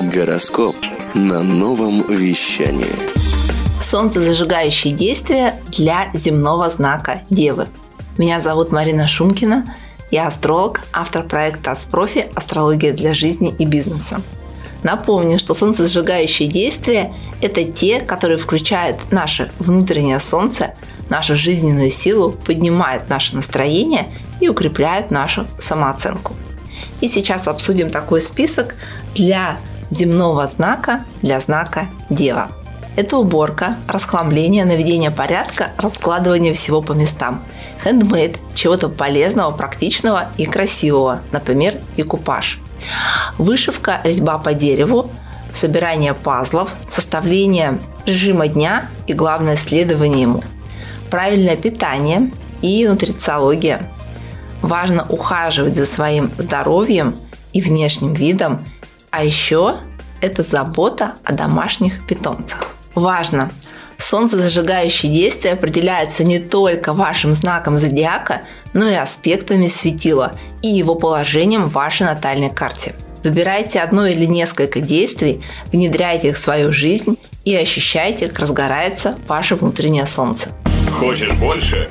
Гороскоп на новом вещании. Солнцезажигающие действия для земного знака Девы. Меня зовут Марина Шумкина. Я астролог, автор проекта «Аспрофи. Астрология для жизни и бизнеса». Напомню, что солнцезажигающие действия – это те, которые включают наше внутреннее солнце, нашу жизненную силу, поднимают наше настроение и укрепляют нашу самооценку. И сейчас обсудим такой список для земного знака для знака Дева. Это уборка, расхламление, наведение порядка, раскладывание всего по местам. Хендмейд, чего-то полезного, практичного и красивого, например, декупаж. Вышивка, резьба по дереву, собирание пазлов, составление режима дня и, главное, следование ему. Правильное питание и нутрициология. Важно ухаживать за своим здоровьем и внешним видом – а еще это забота о домашних питомцах. Важно! Солнцезажигающие действия определяются не только вашим знаком зодиака, но и аспектами светила и его положением в вашей натальной карте. Выбирайте одно или несколько действий, внедряйте их в свою жизнь и ощущайте, как разгорается ваше внутреннее солнце. Хочешь больше?